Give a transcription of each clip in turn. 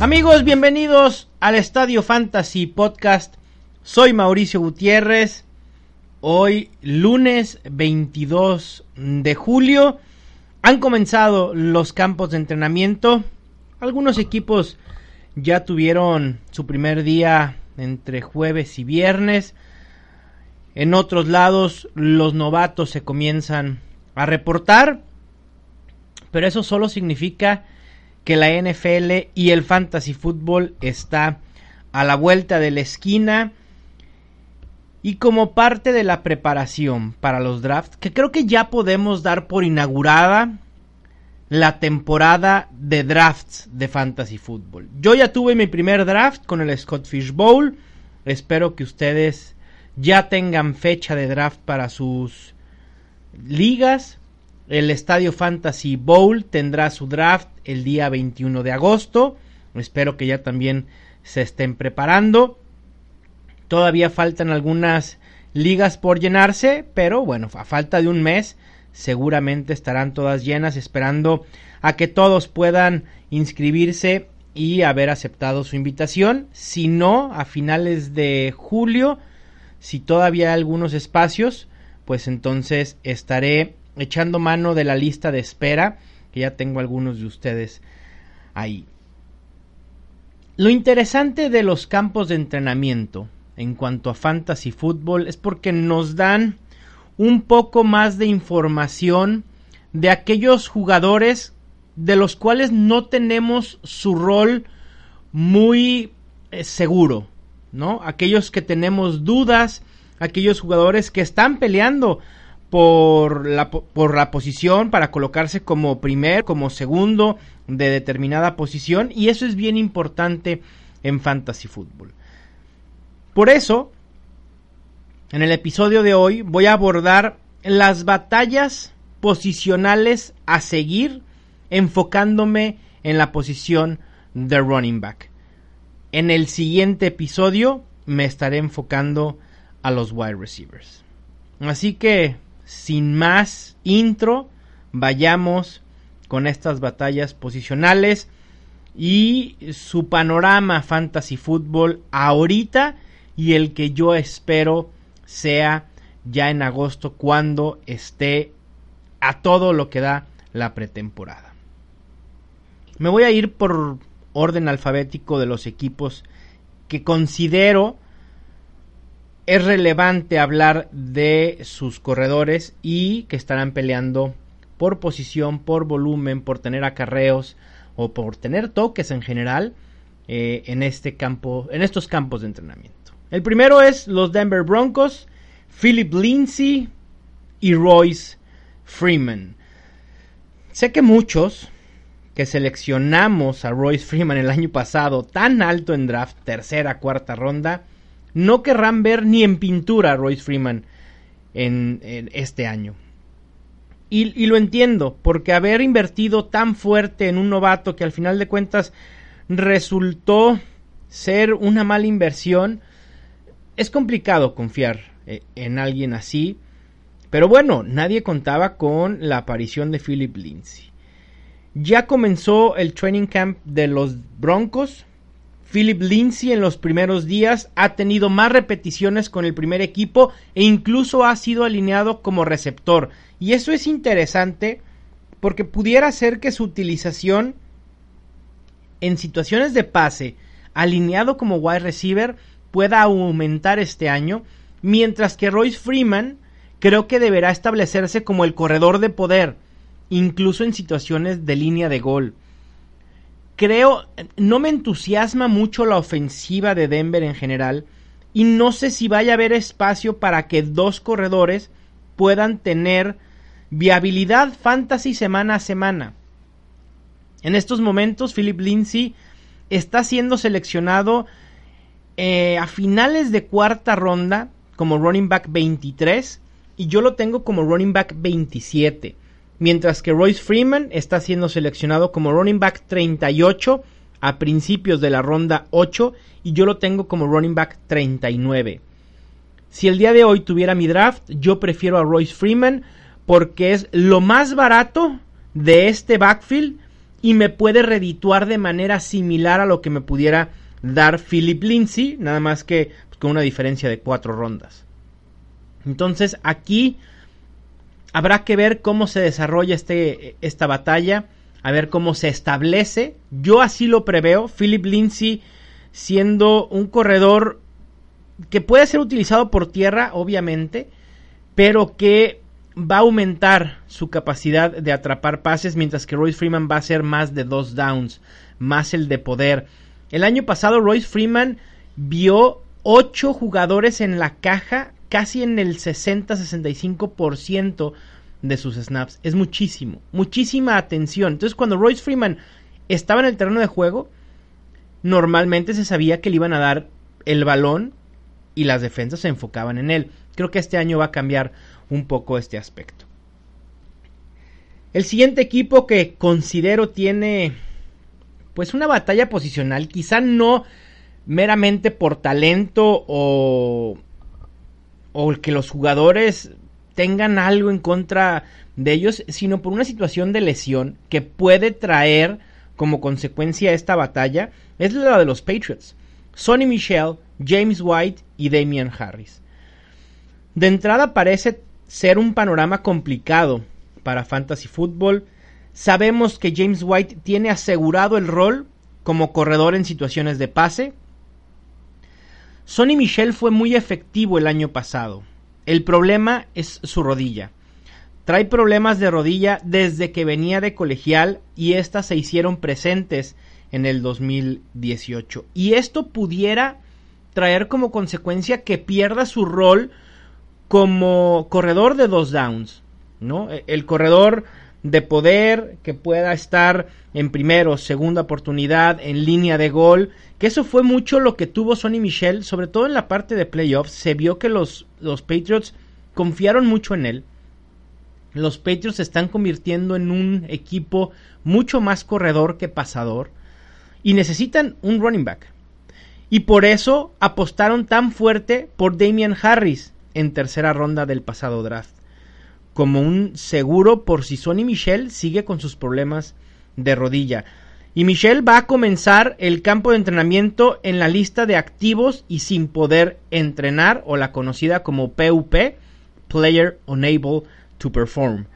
Amigos, bienvenidos al Estadio Fantasy Podcast. Soy Mauricio Gutiérrez. Hoy, lunes 22 de julio, han comenzado los campos de entrenamiento. Algunos equipos ya tuvieron su primer día entre jueves y viernes. En otros lados, los novatos se comienzan a reportar. Pero eso solo significa que la NFL y el fantasy fútbol está a la vuelta de la esquina y como parte de la preparación para los drafts, que creo que ya podemos dar por inaugurada la temporada de drafts de fantasy fútbol. Yo ya tuve mi primer draft con el Scott Fish Bowl. Espero que ustedes ya tengan fecha de draft para sus ligas. El Estadio Fantasy Bowl tendrá su draft el día 21 de agosto. Espero que ya también se estén preparando. Todavía faltan algunas ligas por llenarse, pero bueno, a falta de un mes seguramente estarán todas llenas esperando a que todos puedan inscribirse y haber aceptado su invitación. Si no, a finales de julio, si todavía hay algunos espacios, pues entonces estaré echando mano de la lista de espera, que ya tengo algunos de ustedes ahí. Lo interesante de los campos de entrenamiento en cuanto a fantasy fútbol es porque nos dan un poco más de información de aquellos jugadores de los cuales no tenemos su rol muy eh, seguro, ¿no? Aquellos que tenemos dudas, aquellos jugadores que están peleando por la, por la posición para colocarse como primer, como segundo de determinada posición y eso es bien importante en fantasy fútbol. Por eso, en el episodio de hoy voy a abordar las batallas posicionales a seguir enfocándome en la posición de running back. En el siguiente episodio me estaré enfocando a los wide receivers. Así que sin más intro, vayamos con estas batallas posicionales y su panorama fantasy fútbol ahorita y el que yo espero sea ya en agosto cuando esté a todo lo que da la pretemporada. Me voy a ir por orden alfabético de los equipos que considero es relevante hablar de sus corredores y que estarán peleando por posición, por volumen, por tener acarreos o por tener toques en general eh, en este campo, en estos campos de entrenamiento. El primero es los Denver Broncos, Philip Lindsay y Royce Freeman. Sé que muchos que seleccionamos a Royce Freeman el año pasado tan alto en draft, tercera, cuarta ronda, no querrán ver ni en pintura a Royce Freeman en, este año. Y, y, lo entiendo, porque haber invertido tan fuerte en un novato que al final de cuentas resultó ser una mala inversión, es complicado confiar eh, en alguien así. Pero bueno, nadie contaba con la aparición de Philip Lindsay. Ya comenzó el training camp de los Broncos, Philip Lindsay en los primeros días ha tenido más repeticiones con el primer equipo e incluso ha sido alineado como receptor. Y eso es interesante porque pudiera ser que su utilización en situaciones de pase alineado como wide receiver pueda aumentar este año, mientras que Royce Freeman creo que deberá establecerse como el corredor de poder, incluso en situaciones de línea de gol creo, no me entusiasma mucho la ofensiva de Denver en general y no sé si vaya a haber espacio para que dos corredores puedan tener Viabilidad fantasy semana a semana. En estos momentos, Philip Lindsay está siendo seleccionado eh, a finales de cuarta ronda como running back 23 y yo lo tengo como running back 27. Mientras que Royce Freeman está siendo seleccionado como running back 38 a principios de la ronda 8 y yo lo tengo como running back 39. Si el día de hoy tuviera mi draft, yo prefiero a Royce Freeman porque es lo más barato de este backfield y me puede redituar de manera similar a lo que me pudiera dar Philip Lindsay, nada más que pues, con una diferencia de cuatro rondas. Entonces aquí habrá que ver cómo se desarrolla este, esta batalla, a ver cómo se establece. Yo así lo preveo, Philip Lindsay siendo un corredor que puede ser utilizado por tierra, obviamente, pero que va a aumentar su capacidad de atrapar pases, mientras que Royce Freeman va a ser más de dos downs, más el de poder. El año pasado Royce Freeman vio ocho jugadores en la caja, casi en el 60-65% de sus snaps. Es muchísimo, muchísima atención. Entonces cuando Royce Freeman estaba en el terreno de juego, normalmente se sabía que le iban a dar el balón y las defensas se enfocaban en él. Creo que este año va a cambiar un poco este aspecto. El siguiente equipo que considero tiene pues una batalla posicional, quizá no meramente por talento o o que los jugadores tengan algo en contra de ellos, sino por una situación de lesión que puede traer como consecuencia esta batalla, es la de los Patriots. Sonny Michel, James White y Damian Harris. De entrada parece ser un panorama complicado para Fantasy Football. Sabemos que James White tiene asegurado el rol como corredor en situaciones de pase. Sonny Michel fue muy efectivo el año pasado. El problema es su rodilla. Trae problemas de rodilla desde que venía de colegial y estas se hicieron presentes en el 2018. Y esto pudiera traer como consecuencia que pierda su rol como corredor de dos downs, ¿no? E, el corredor de poder que pueda estar en primero, segunda oportunidad, en línea de gol, que eso fue mucho lo que tuvo Sonny Michel, sobre todo en la parte de playoffs, se vio que los, los Patriots confiaron mucho en él. Los Patriots se están convirtiendo en un equipo mucho más corredor que pasador y necesitan un running back. Y por eso apostaron tan fuerte por Damian Harris en tercera ronda del pasado draft. Como un seguro por si Sonny Michel sigue con sus problemas de rodilla. Y Michel va a comenzar el campo de entrenamiento en la lista de activos y sin poder entrenar o la conocida como PUP, Player Unable to Perform.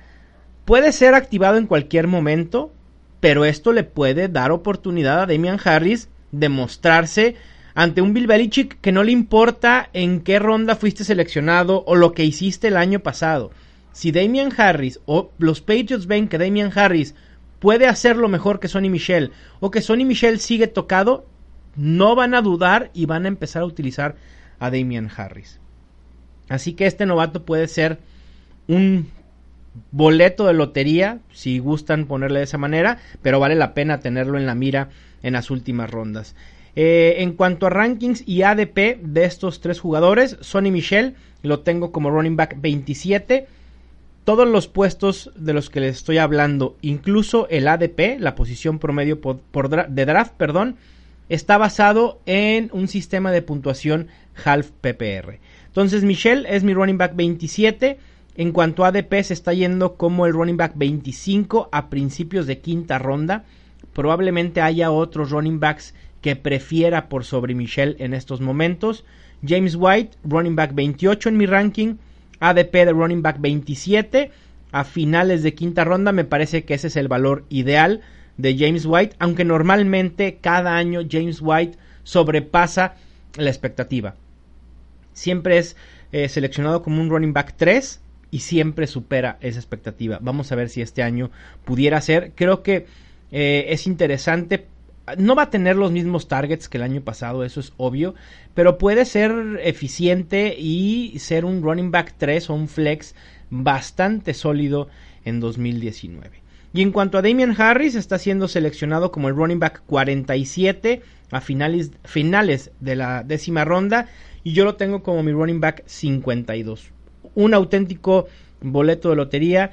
Puede ser activado en cualquier momento, pero esto le puede dar oportunidad a Damian Harris de mostrarse ante un Bill que no le importa en qué ronda fuiste seleccionado o lo que hiciste el año pasado. Si Damian Harris o los Patriots ven que Damian Harris puede hacerlo mejor que Sonny Michel o que Sonny Michel sigue tocado, no van a dudar y van a empezar a utilizar a Damian Harris. Así que este novato puede ser un boleto de lotería, si gustan ponerle de esa manera, pero vale la pena tenerlo en la mira en las últimas rondas. Eh, en cuanto a rankings y ADP de estos tres jugadores, Sonny Michel lo tengo como running back 27. Todos los puestos de los que les estoy hablando, incluso el ADP, la posición promedio de draft, perdón, está basado en un sistema de puntuación half PPR. Entonces, Michel es mi running back 27. En cuanto a ADP, se está yendo como el running back 25 a principios de quinta ronda. Probablemente haya otros running backs que prefiera por sobre Michel en estos momentos. James White, running back 28 en mi ranking. ADP de running back 27. A finales de quinta ronda me parece que ese es el valor ideal de James White, aunque normalmente cada año James White sobrepasa la expectativa. Siempre es eh, seleccionado como un running back 3 y siempre supera esa expectativa. Vamos a ver si este año pudiera ser. Creo que eh, es interesante no va a tener los mismos targets que el año pasado, eso es obvio, pero puede ser eficiente y ser un running back 3 o un flex bastante sólido en 2019. Y en cuanto a Damian Harris, está siendo seleccionado como el running back 47 a finales, finales de la décima ronda y yo lo tengo como mi running back 52. Un auténtico boleto de lotería.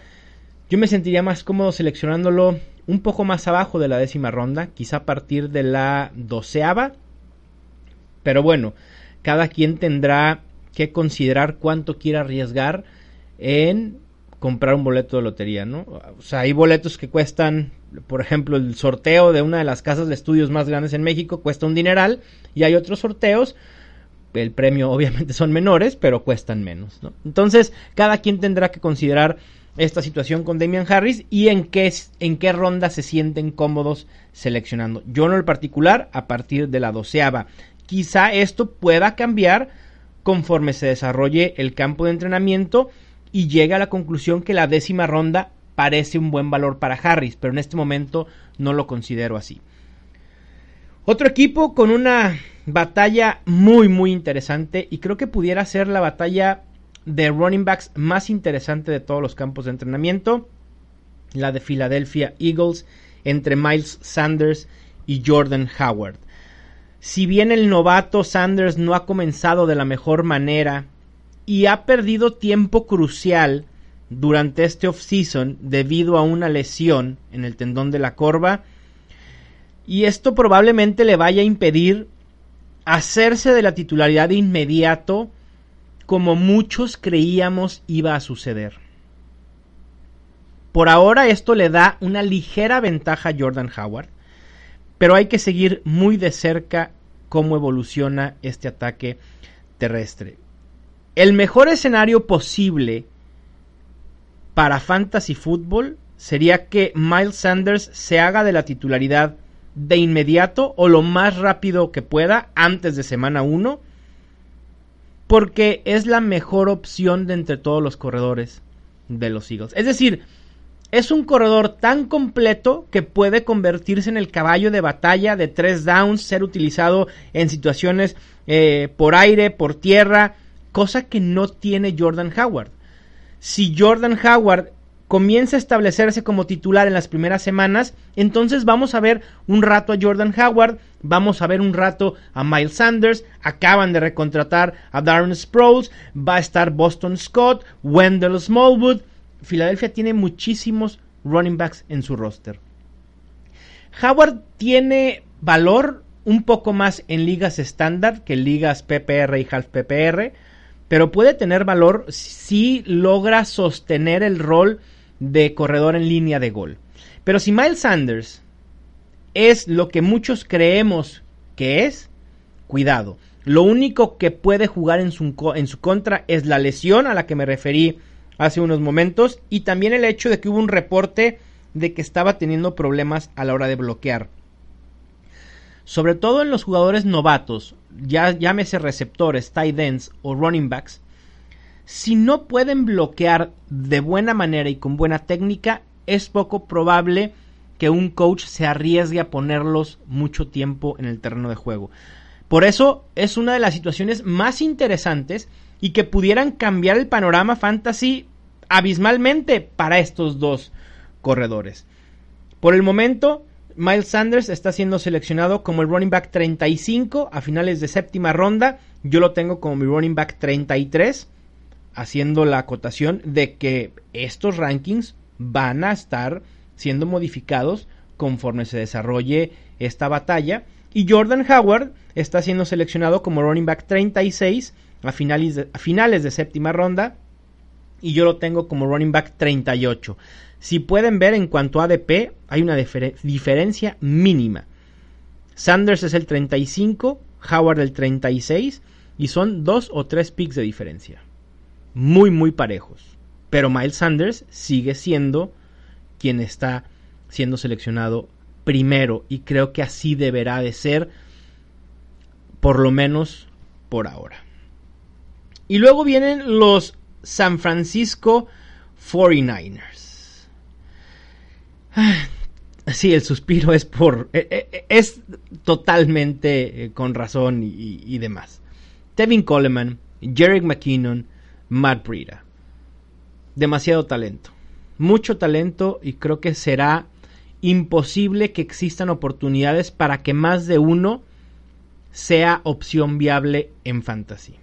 Yo me sentiría más cómodo seleccionándolo un poco más abajo de la décima ronda, quizá a partir de la doceava. Pero bueno, cada quien tendrá que considerar cuánto quiere arriesgar en comprar un boleto de lotería, ¿no? O sea, hay boletos que cuestan, por ejemplo, el sorteo de una de las casas de estudios más grandes en México cuesta un dineral y hay otros sorteos el premio obviamente son menores, pero cuestan menos. ¿no? Entonces, cada quien tendrá que considerar esta situación con Damian Harris y en qué, en qué ronda se sienten cómodos seleccionando. Yo en el particular, a partir de la doceava. Quizá esto pueda cambiar conforme se desarrolle el campo de entrenamiento y llegue a la conclusión que la décima ronda parece un buen valor para Harris, pero en este momento no lo considero así. Otro equipo con una batalla muy muy interesante y creo que pudiera ser la batalla de running backs más interesante de todos los campos de entrenamiento, la de Philadelphia Eagles entre Miles Sanders y Jordan Howard. Si bien el novato Sanders no ha comenzado de la mejor manera y ha perdido tiempo crucial durante este offseason debido a una lesión en el tendón de la corva, y esto probablemente le vaya a impedir hacerse de la titularidad de inmediato como muchos creíamos iba a suceder. Por ahora esto le da una ligera ventaja a Jordan Howard, pero hay que seguir muy de cerca cómo evoluciona este ataque terrestre. El mejor escenario posible para Fantasy Football sería que Miles Sanders se haga de la titularidad de inmediato o lo más rápido que pueda antes de semana 1 porque es la mejor opción de entre todos los corredores de los Eagles. Es decir, es un corredor tan completo que puede convertirse en el caballo de batalla de tres downs, ser utilizado en situaciones eh, por aire, por tierra, cosa que no tiene Jordan Howard. Si Jordan Howard comienza a establecerse como titular en las primeras semanas, entonces vamos a ver un rato a Jordan Howard, vamos a ver un rato a Miles Sanders, acaban de recontratar a Darren Sproles, va a estar Boston Scott, Wendell Smallwood, Filadelfia tiene muchísimos running backs en su roster. Howard tiene valor un poco más en ligas estándar que ligas PPR y half PPR, pero puede tener valor si logra sostener el rol de corredor en línea de gol. Pero si Miles Sanders es lo que muchos creemos que es, cuidado. Lo único que puede jugar en su, en su contra es la lesión a la que me referí hace unos momentos y también el hecho de que hubo un reporte de que estaba teniendo problemas a la hora de bloquear. Sobre todo en los jugadores novatos, ya llámese receptores, tight ends o running backs, si no pueden bloquear de buena manera y con buena técnica, es poco probable que un coach se arriesgue a ponerlos mucho tiempo en el terreno de juego. Por eso es una de las situaciones más interesantes y que pudieran cambiar el panorama fantasy abismalmente para estos dos corredores. Por el momento, Miles Sanders está siendo seleccionado como el running back 35 a finales de séptima ronda. Yo lo tengo como mi running back 33 haciendo la acotación de que estos rankings van a estar siendo modificados conforme se desarrolle esta batalla. Y Jordan Howard está siendo seleccionado como running back 36 a finales de, a finales de séptima ronda. Y yo lo tengo como running back 38. Si pueden ver en cuanto a ADP, hay una diferencia mínima. Sanders es el 35, Howard el 36 y son dos o tres picks de diferencia muy, muy parejos. Pero Miles Sanders sigue siendo quien está siendo seleccionado primero y creo que así deberá de ser por lo menos por ahora. Y luego vienen los San Francisco 49ers. sí, el suspiro es por. e- e- Es totalmente eh, con razón y, y demás. Tevin Coleman, Jarek McKinnon, Matt Breida. Demasiado talento. Mucho talento y creo que será imposible que existan oportunidades para que más de uno sea opción viable en fantasy.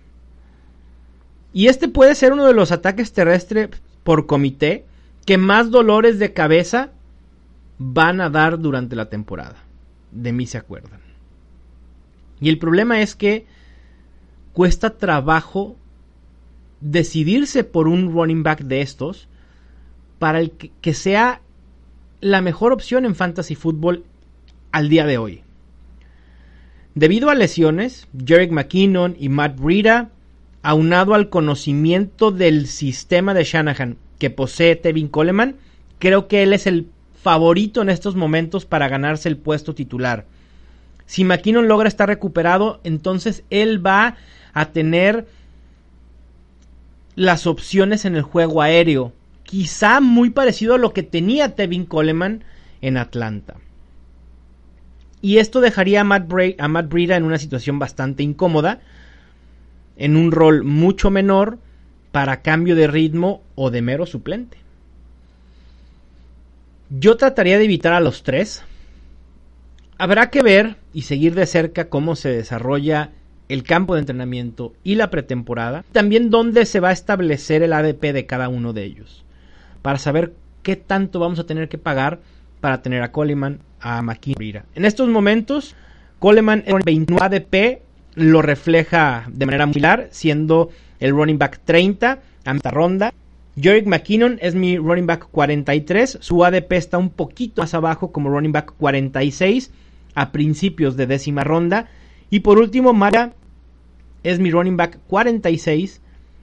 Y este puede ser uno de los ataques terrestres por comité que más dolores de cabeza van a dar durante la temporada. De mí se acuerdan. Y el problema es que cuesta trabajo decidirse por un running back de estos para el que, sea la mejor opción en fantasy fútbol al día de hoy. Debido a lesiones, Jarek McKinnon y Matt Breida, aunado al conocimiento del sistema de Shanahan que posee Tevin Coleman, creo que él es el favorito en estos momentos para ganarse el puesto titular. Si McKinnon logra estar recuperado, entonces él va a tener las opciones en el juego aéreo, quizá muy parecido a lo que tenía Tevin Coleman en Atlanta. Y esto dejaría a Matt, Matt Breida en una situación bastante incómoda, en un rol mucho menor para cambio de ritmo o de mero suplente. Yo trataría de evitar a los tres. Habrá que ver y seguir de cerca cómo se desarrolla el campo de entrenamiento y la pretemporada. También dónde se va a establecer el ADP de cada uno de ellos. Para saber qué tanto vamos a tener que pagar para tener a Coleman, a McKinnon. En estos momentos, Coleman en 29 ADP lo refleja de manera muy similar, siendo el running back 30 a esta ronda. Jerick McKinnon es mi running back 43, su ADP está un poquito más abajo como running back 46 a principios de décima ronda. Y por último, Mara es mi running back 46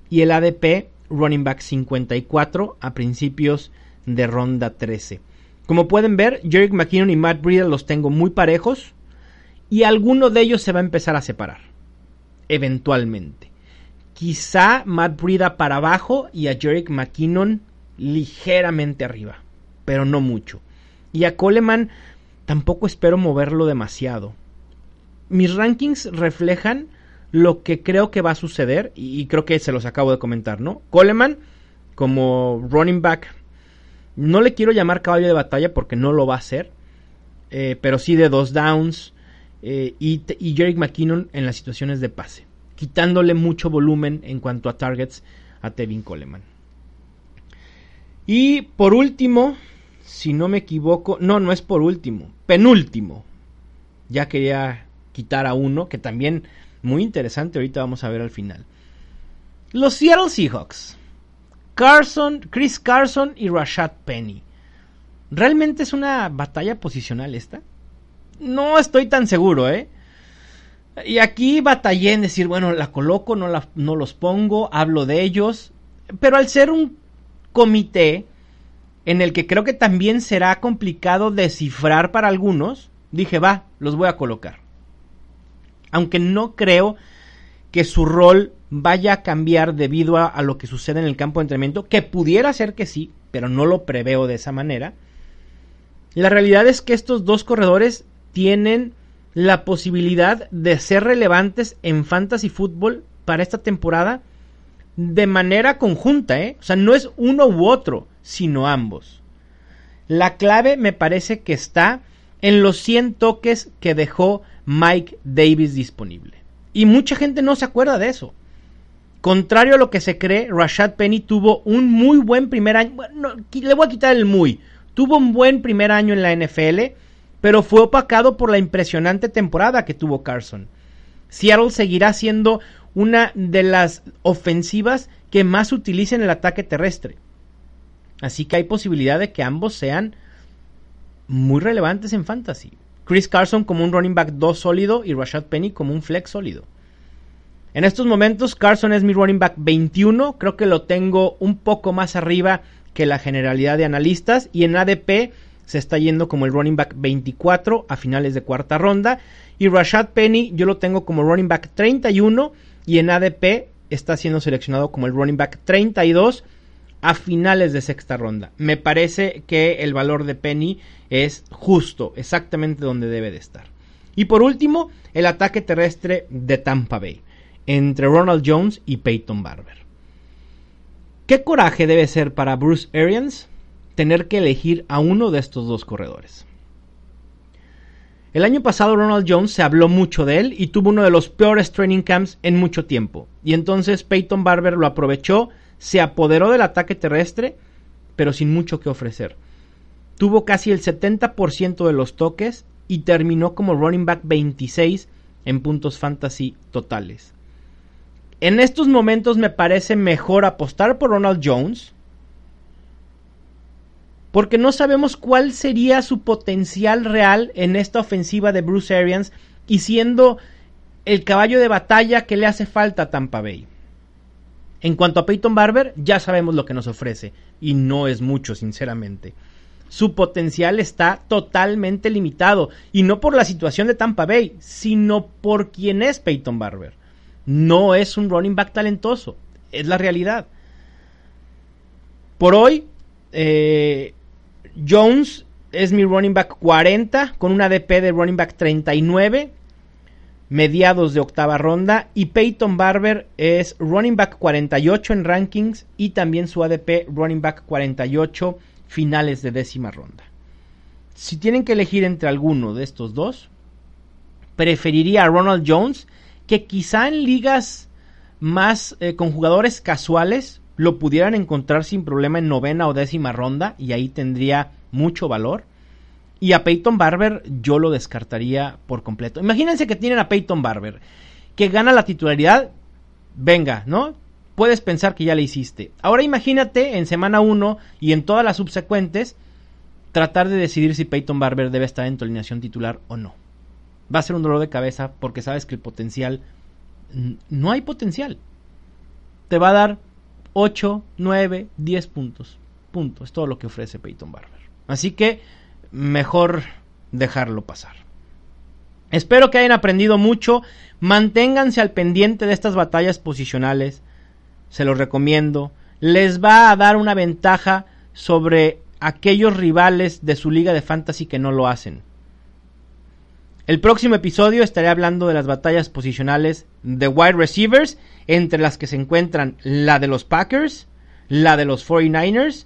y el ADP running back 54 a principios de ronda 13. Como pueden ver, Jerick McKinnon y Matt Breida los tengo muy parejos y alguno de ellos se va a empezar a separar. Eventualmente. Quizá Matt Breida para abajo y a Jerick McKinnon ligeramente arriba, pero no mucho. Y a Coleman tampoco espero moverlo demasiado. Mis rankings reflejan lo que creo que va a suceder y creo que se los acabo de comentar, ¿no? Coleman como running back no le quiero llamar caballo de batalla porque no lo va a hacer, eh, pero sí de dos downs eh, y, y McKinnon en las situaciones de pase, quitándole mucho volumen en cuanto a targets a Tevin Coleman. Y por último, si no me equivoco, no, no es por último, penúltimo. Ya quería quitar a uno que también muy interesante, ahorita vamos a ver al final. Los Seattle Seahawks. Carson, Chris Carson y Rashad Penny. ¿Realmente es una batalla posicional esta? No estoy tan seguro, ¿eh? Y aquí batallé en decir, bueno, la coloco, no, no los pongo, hablo de ellos. Pero al ser un comité en el que creo que también será complicado descifrar para algunos, dije, va, los voy a colocar. Aunque no creo que su rol vaya a cambiar debido a, lo que sucede en el campo de entrenamiento, que pudiera ser que sí, pero no lo preveo de esa manera. La realidad es que estos dos corredores tienen la posibilidad de ser relevantes en fantasy fútbol para esta temporada de manera conjunta, ¿eh? O sea, no es uno u otro, sino ambos. La clave me parece que está en los 100 toques que dejó Mike Davis disponible. Y mucha gente no se acuerda de eso. Contrario a lo que se cree, Rashad Penny tuvo un muy buen primer año. Bueno, le voy a quitar el muy. Tuvo un buen primer año en la NFL, pero fue opacado por la impresionante temporada que tuvo Carson. Seattle seguirá siendo una de las ofensivas que más utilicen el ataque terrestre. Así que hay posibilidad de que ambos sean muy relevantes en fantasy. Chris Carson como un running back 2 sólido y Rashad Penny como un flex sólido. En estos momentos Carson es mi running back 21, creo que lo tengo un poco más arriba que la generalidad de analistas y en ADP se está yendo como el running back 24 a finales de cuarta ronda y Rashad Penny yo lo tengo como running back 31 y en ADP está siendo seleccionado como el running back 32 a finales de sexta ronda. Me parece que el valor de Penny es justo, exactamente donde debe de estar. Y por último, el ataque terrestre de Tampa Bay, entre Ronald Jones y Peyton Barber. ¿Qué coraje debe ser para Bruce Arians tener que elegir a uno de estos dos corredores? El año pasado Ronald Jones se habló mucho de él y tuvo uno de los peores training camps en mucho tiempo. Y entonces Peyton Barber lo aprovechó, se apoderó del ataque terrestre, pero sin mucho que ofrecer. Tuvo casi el 70% de los toques y terminó como running back 26 en puntos fantasy totales. En estos momentos me parece mejor apostar por Ronald Jones porque no sabemos cuál sería su potencial real en esta ofensiva de Bruce Arians y siendo el caballo de batalla que le hace falta a Tampa Bay. En cuanto a Peyton Barber, ya sabemos lo que nos ofrece y no es mucho, sinceramente. Su potencial está totalmente limitado y no por la situación de Tampa Bay, sino por quién es Peyton Barber. No es un running back talentoso, es la realidad. Por hoy, eh, Jones es mi running back 40 con una ADP de running back 39 mediados de octava ronda y Peyton Barber es running back 48 en rankings y también su ADP running back 48 finales de décima ronda. Si tienen que elegir entre alguno de estos dos, preferiría a Ronald Jones que quizá en ligas más eh, con jugadores casuales lo pudieran encontrar sin problema en novena o décima ronda y ahí tendría mucho valor. Y a Peyton Barber yo lo descartaría por completo. Imagínense que tienen a Peyton Barber, que gana la titularidad. Venga, ¿no? Puedes pensar que ya le hiciste. Ahora imagínate en semana 1 y en todas las subsecuentes tratar de decidir si Peyton Barber debe estar en tu alineación titular o no. Va a ser un dolor de cabeza porque sabes que el potencial... No hay potencial. Te va a dar 8, 9, 10 puntos. Punto. Es todo lo que ofrece Peyton Barber. Así que mejor dejarlo pasar. Espero que hayan aprendido mucho. Manténganse al pendiente de estas batallas posicionales. Se los recomiendo. Les va a dar una ventaja sobre aquellos rivales de su liga de fantasy que no lo hacen. El próximo episodio estaré hablando de las batallas posicionales de wide receivers, entre las que se encuentran la de los Packers, la de los 49ers,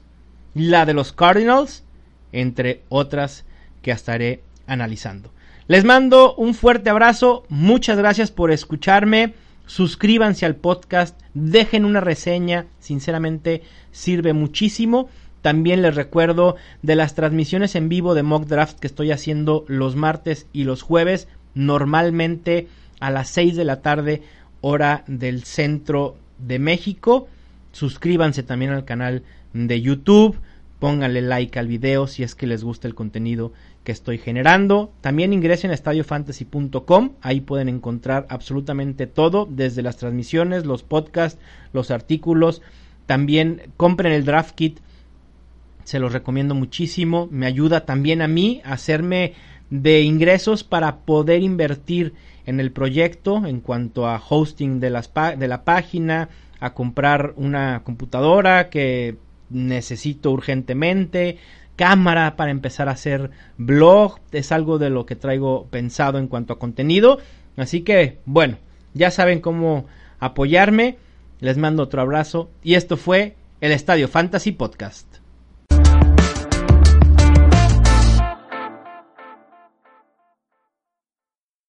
la de los Cardinals, entre otras que estaré analizando. Les mando un fuerte abrazo, muchas gracias por escucharme, suscríbanse al podcast, dejen una reseña, sinceramente sirve muchísimo. También les recuerdo de las transmisiones en vivo de Mock Draft que estoy haciendo los martes y los jueves, normalmente a las 6 de la tarde, hora del centro de México. Suscríbanse también al canal de YouTube, pónganle like al video si es que les gusta el contenido que estoy generando. También ingresen a estadiofantasy.com, ahí pueden encontrar absolutamente todo, desde las transmisiones, los podcasts, los artículos. También compren el draft kit se los recomiendo muchísimo. Me ayuda también a mí a hacerme de ingresos para poder invertir en el proyecto en cuanto a hosting de, de la página, a comprar una computadora que necesito urgentemente, cámara para empezar a hacer blog, es algo de lo que traigo pensado en cuanto a contenido. Así que, bueno, ya saben cómo apoyarme. Les mando otro abrazo y esto fue el Estadio Fantasy Podcast.